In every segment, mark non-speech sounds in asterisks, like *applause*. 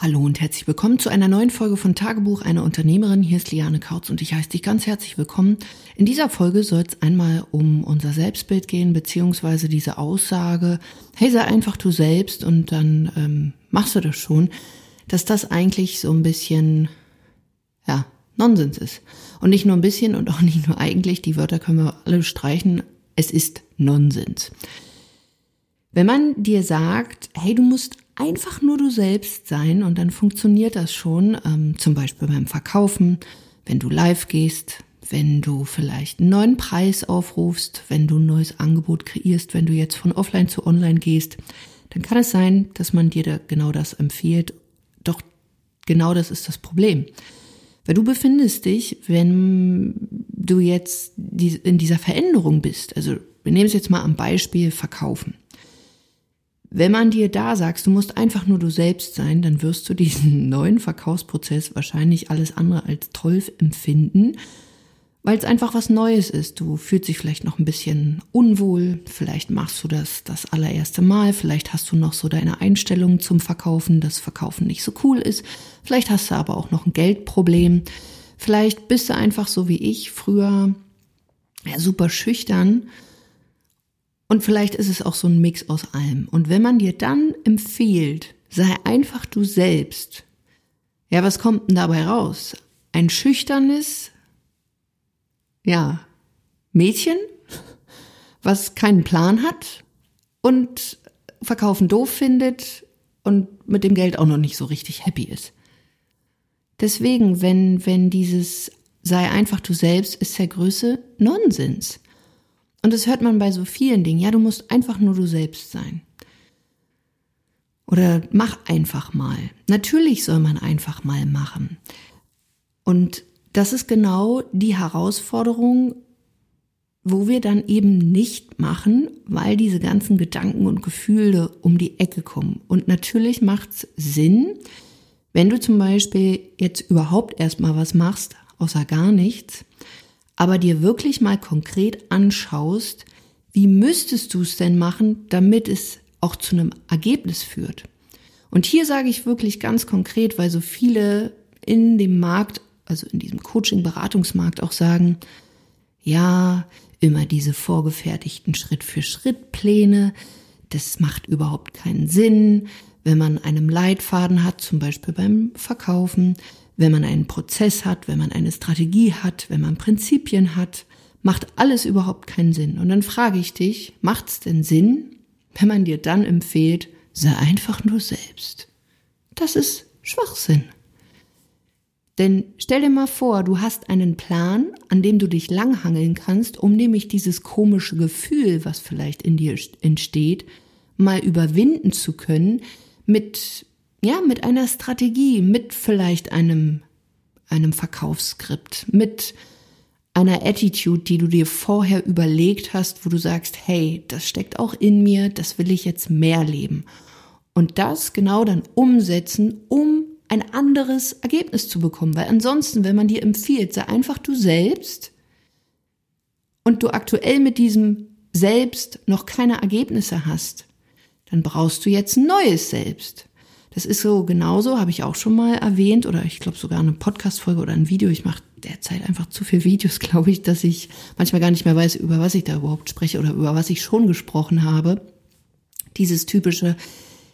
Hallo und herzlich willkommen zu einer neuen Folge von Tagebuch einer Unternehmerin. Hier ist Liane Kautz und ich heiße dich ganz herzlich willkommen. In dieser Folge soll es einmal um unser Selbstbild gehen, beziehungsweise diese Aussage, hey, sei einfach du selbst und dann ähm, machst du das schon, dass das eigentlich so ein bisschen, ja, Nonsens ist. Und nicht nur ein bisschen und auch nicht nur eigentlich, die Wörter können wir alle streichen, es ist Nonsens. Wenn man dir sagt, hey, du musst einfach nur du selbst sein und dann funktioniert das schon, ähm, zum Beispiel beim Verkaufen, wenn du live gehst, wenn du vielleicht einen neuen Preis aufrufst, wenn du ein neues Angebot kreierst, wenn du jetzt von offline zu online gehst, dann kann es sein, dass man dir da genau das empfiehlt. Doch genau das ist das Problem. Weil du befindest dich, wenn du jetzt in dieser Veränderung bist, also wir nehmen es jetzt mal am Beispiel Verkaufen. Wenn man dir da sagst, du musst einfach nur du selbst sein, dann wirst du diesen *laughs* neuen Verkaufsprozess wahrscheinlich alles andere als toll empfinden, weil es einfach was Neues ist. Du fühlst dich vielleicht noch ein bisschen unwohl, vielleicht machst du das das allererste Mal, vielleicht hast du noch so deine Einstellung zum Verkaufen, dass Verkaufen nicht so cool ist, vielleicht hast du aber auch noch ein Geldproblem, vielleicht bist du einfach so wie ich früher ja, super schüchtern und vielleicht ist es auch so ein Mix aus allem. Und wenn man dir dann empfiehlt, sei einfach du selbst, ja, was kommt denn dabei raus? Ein schüchternes, ja, Mädchen, was keinen Plan hat und verkaufen doof findet und mit dem Geld auch noch nicht so richtig happy ist. Deswegen, wenn, wenn dieses sei einfach du selbst ist der Größe Nonsens. Und das hört man bei so vielen Dingen. Ja, du musst einfach nur du selbst sein. Oder mach einfach mal. Natürlich soll man einfach mal machen. Und das ist genau die Herausforderung, wo wir dann eben nicht machen, weil diese ganzen Gedanken und Gefühle um die Ecke kommen. Und natürlich macht es Sinn, wenn du zum Beispiel jetzt überhaupt erstmal was machst, außer gar nichts, aber dir wirklich mal konkret anschaust, wie müsstest du es denn machen, damit es auch zu einem Ergebnis führt. Und hier sage ich wirklich ganz konkret, weil so viele in dem Markt, also in diesem Coaching-Beratungsmarkt auch sagen, ja, immer diese vorgefertigten Schritt-für-Schritt-Pläne, das macht überhaupt keinen Sinn. Wenn man einen Leitfaden hat, zum Beispiel beim Verkaufen, wenn man einen Prozess hat, wenn man eine Strategie hat, wenn man Prinzipien hat, macht alles überhaupt keinen Sinn. Und dann frage ich dich, macht's denn Sinn, wenn man dir dann empfiehlt, sei einfach nur selbst? Das ist Schwachsinn. Denn stell dir mal vor, du hast einen Plan, an dem du dich langhangeln kannst, um nämlich dieses komische Gefühl, was vielleicht in dir entsteht, mal überwinden zu können mit ja, mit einer Strategie, mit vielleicht einem, einem Verkaufsskript, mit einer Attitude, die du dir vorher überlegt hast, wo du sagst, hey, das steckt auch in mir, das will ich jetzt mehr leben. Und das genau dann umsetzen, um ein anderes Ergebnis zu bekommen. Weil ansonsten, wenn man dir empfiehlt, sei einfach du selbst und du aktuell mit diesem Selbst noch keine Ergebnisse hast, dann brauchst du jetzt ein neues Selbst. Das ist so genauso, habe ich auch schon mal erwähnt oder ich glaube sogar eine Podcast-Folge oder ein Video. Ich mache derzeit einfach zu viele Videos, *laughs* glaube ich, dass ich manchmal gar nicht mehr weiß, über was ich da überhaupt spreche oder über was ich schon gesprochen habe. Dieses typische,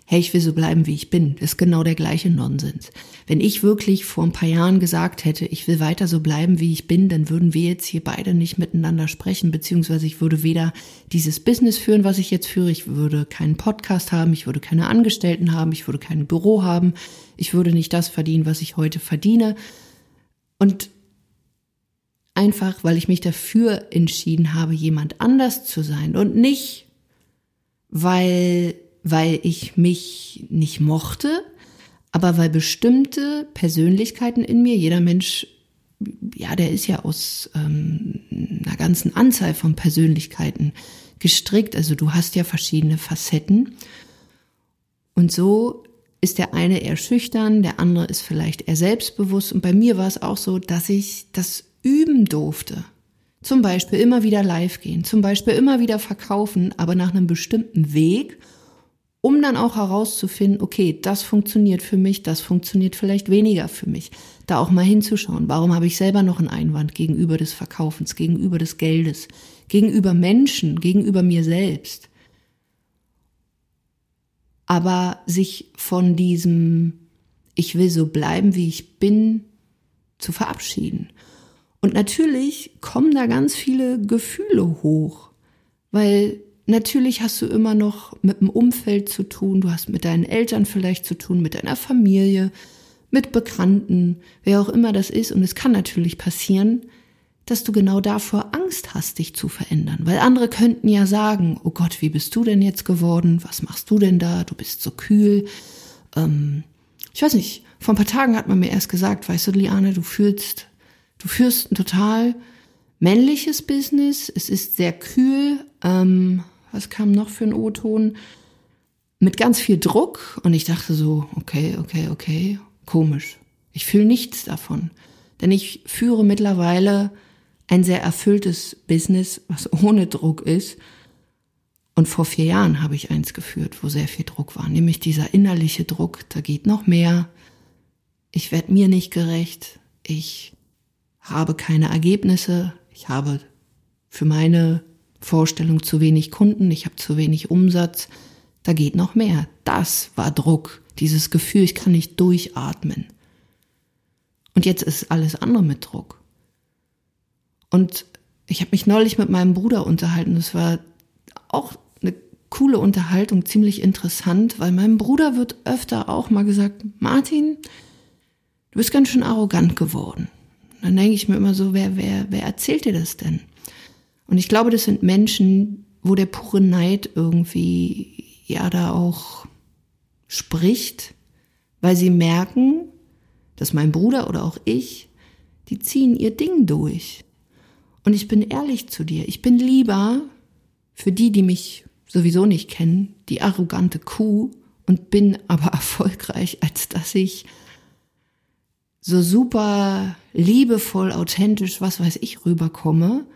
hey, ich will so bleiben, wie ich bin, ist genau der gleiche Nonsens. Wenn ich wirklich vor ein paar Jahren gesagt hätte, ich will weiter so bleiben, wie ich bin, dann würden wir jetzt hier beide nicht miteinander sprechen, beziehungsweise ich würde weder dieses Business führen, was ich jetzt führe, ich würde keinen Podcast haben, ich würde keine Angestellten haben, ich würde kein Büro haben, ich würde nicht das verdienen, was ich heute verdiene. Und einfach, weil ich mich dafür entschieden habe, jemand anders zu sein und nicht, weil weil ich mich nicht mochte, aber weil bestimmte Persönlichkeiten in mir, jeder Mensch, ja, der ist ja aus ähm, einer ganzen Anzahl von Persönlichkeiten gestrickt. Also du hast ja verschiedene Facetten. Und so ist der eine eher schüchtern, der andere ist vielleicht eher selbstbewusst. Und bei mir war es auch so, dass ich das üben durfte. Zum Beispiel immer wieder live gehen, zum Beispiel immer wieder verkaufen, aber nach einem bestimmten Weg um dann auch herauszufinden, okay, das funktioniert für mich, das funktioniert vielleicht weniger für mich. Da auch mal hinzuschauen, warum habe ich selber noch einen Einwand gegenüber des Verkaufens, gegenüber des Geldes, gegenüber Menschen, gegenüber mir selbst. Aber sich von diesem, ich will so bleiben, wie ich bin, zu verabschieden. Und natürlich kommen da ganz viele Gefühle hoch, weil Natürlich hast du immer noch mit dem Umfeld zu tun, du hast mit deinen Eltern vielleicht zu tun, mit deiner Familie, mit Bekannten, wer auch immer das ist. Und es kann natürlich passieren, dass du genau davor Angst hast, dich zu verändern. Weil andere könnten ja sagen, oh Gott, wie bist du denn jetzt geworden? Was machst du denn da? Du bist so kühl. Ähm, ich weiß nicht, vor ein paar Tagen hat man mir erst gesagt, weißt du, Liane, du fühlst, du führst ein total männliches Business. Es ist sehr kühl. Ähm, was kam noch für ein O-Ton? Mit ganz viel Druck und ich dachte so, okay, okay, okay, komisch. Ich fühle nichts davon. Denn ich führe mittlerweile ein sehr erfülltes Business, was ohne Druck ist. Und vor vier Jahren habe ich eins geführt, wo sehr viel Druck war, nämlich dieser innerliche Druck, da geht noch mehr. Ich werde mir nicht gerecht. Ich habe keine Ergebnisse. Ich habe für meine Vorstellung zu wenig Kunden, ich habe zu wenig Umsatz, da geht noch mehr. Das war Druck, dieses Gefühl, ich kann nicht durchatmen. Und jetzt ist alles andere mit Druck. Und ich habe mich neulich mit meinem Bruder unterhalten, das war auch eine coole Unterhaltung, ziemlich interessant, weil meinem Bruder wird öfter auch mal gesagt, Martin, du bist ganz schön arrogant geworden. dann denke ich mir immer so, wer, wer, wer erzählt dir das denn? Und ich glaube, das sind Menschen, wo der pure Neid irgendwie ja da auch spricht, weil sie merken, dass mein Bruder oder auch ich, die ziehen ihr Ding durch. Und ich bin ehrlich zu dir, ich bin lieber für die, die mich sowieso nicht kennen, die arrogante Kuh und bin aber *laughs* erfolgreich, als dass ich so super liebevoll, authentisch, was weiß ich, rüberkomme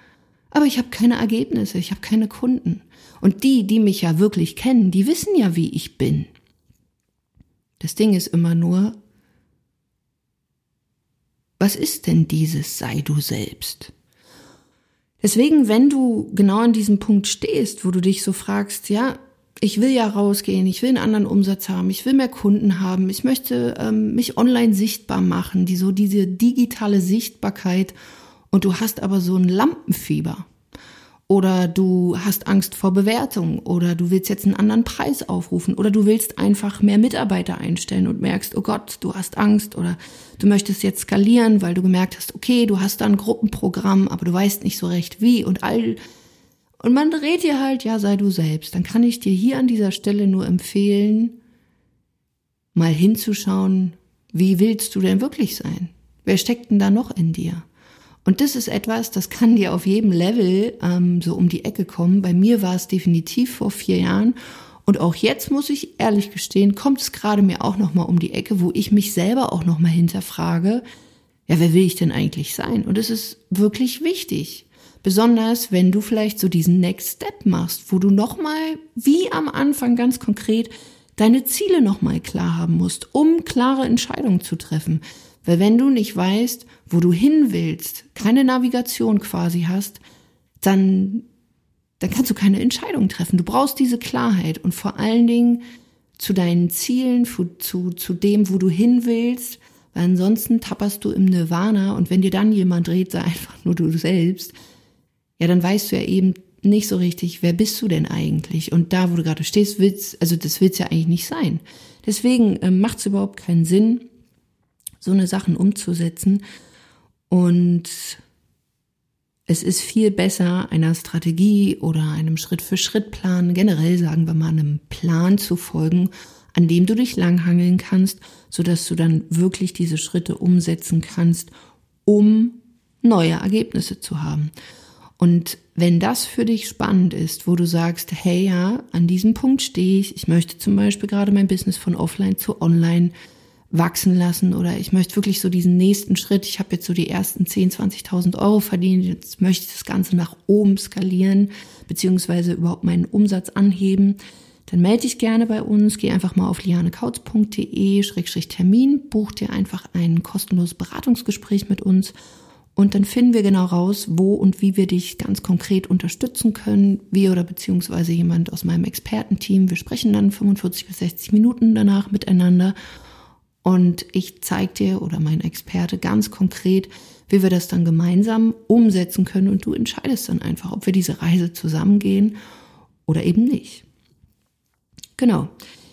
aber ich habe keine Ergebnisse, ich habe keine Kunden. Und die, die mich ja wirklich kennen, die wissen ja, wie ich bin. Das Ding ist immer nur, was ist denn dieses sei du selbst? Deswegen, wenn du genau an diesem Punkt stehst, wo du dich so fragst, ja, ich will ja rausgehen, ich will einen anderen Umsatz haben, ich will mehr Kunden haben, ich möchte ähm, mich online sichtbar machen, die so diese digitale Sichtbarkeit und du hast aber so ein Lampenfieber oder du hast Angst vor Bewertung oder du willst jetzt einen anderen Preis aufrufen oder du willst einfach mehr Mitarbeiter einstellen und merkst, oh Gott, du hast Angst oder du möchtest jetzt skalieren, weil du gemerkt hast, okay, du hast da ein Gruppenprogramm, aber du weißt nicht so recht wie und all und man dreht dir halt, ja, sei du selbst. Dann kann ich dir hier an dieser Stelle nur empfehlen, mal hinzuschauen, wie willst du denn wirklich sein? Wer steckt denn da noch in dir? Und das ist etwas, das kann dir auf jedem Level ähm, so um die Ecke kommen. Bei mir war es definitiv vor vier Jahren. Und auch jetzt muss ich ehrlich gestehen, kommt es gerade mir auch nochmal um die Ecke, wo ich mich selber auch nochmal hinterfrage, ja, wer will ich denn eigentlich sein? Und es ist wirklich wichtig. Besonders wenn du vielleicht so diesen Next Step machst, wo du nochmal, wie am Anfang ganz konkret, deine Ziele nochmal klar haben musst, um klare Entscheidungen zu treffen. Weil wenn du nicht weißt, wo du hin willst, keine Navigation quasi hast, dann, dann kannst du keine Entscheidung treffen. Du brauchst diese Klarheit und vor allen Dingen zu deinen Zielen, zu, zu dem, wo du hin willst, weil ansonsten tapperst du im Nirvana und wenn dir dann jemand dreht, sei einfach nur du selbst, ja, dann weißt du ja eben nicht so richtig, wer bist du denn eigentlich? Und da, wo du gerade stehst, willst, also das willst ja eigentlich nicht sein. Deswegen äh, macht es überhaupt keinen Sinn, so eine Sachen umzusetzen. Und es ist viel besser, einer Strategie oder einem Schritt-für-Schritt-Plan, generell sagen wir mal einem Plan zu folgen, an dem du dich langhangeln kannst, sodass du dann wirklich diese Schritte umsetzen kannst, um neue Ergebnisse zu haben. Und wenn das für dich spannend ist, wo du sagst, hey ja, an diesem Punkt stehe ich, ich möchte zum Beispiel gerade mein Business von offline zu online wachsen lassen oder ich möchte wirklich so diesen nächsten Schritt. Ich habe jetzt so die ersten 10, 20.000 Euro verdient. Jetzt möchte ich das Ganze nach oben skalieren, beziehungsweise überhaupt meinen Umsatz anheben. dann melde dich gerne bei uns. Geh einfach mal auf lianekautz.de-termin, buch dir einfach ein kostenloses Beratungsgespräch mit uns und dann finden wir genau raus, wo und wie wir dich ganz konkret unterstützen können. Wir oder beziehungsweise jemand aus meinem Expertenteam. Wir sprechen dann 45 bis 60 Minuten danach miteinander. Und ich zeige dir oder mein Experte ganz konkret, wie wir das dann gemeinsam umsetzen können. Und du entscheidest dann einfach, ob wir diese Reise zusammengehen oder eben nicht. Genau.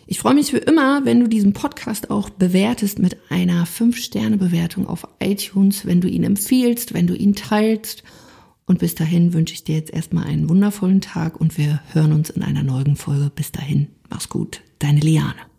Ich freue mich wie immer, wenn du diesen Podcast auch bewertest mit einer 5-Sterne-Bewertung auf iTunes, wenn du ihn empfiehlst, wenn du ihn teilst. Und bis dahin wünsche ich dir jetzt erstmal einen wundervollen Tag und wir hören uns in einer neuen Folge. Bis dahin, mach's gut, deine Liane.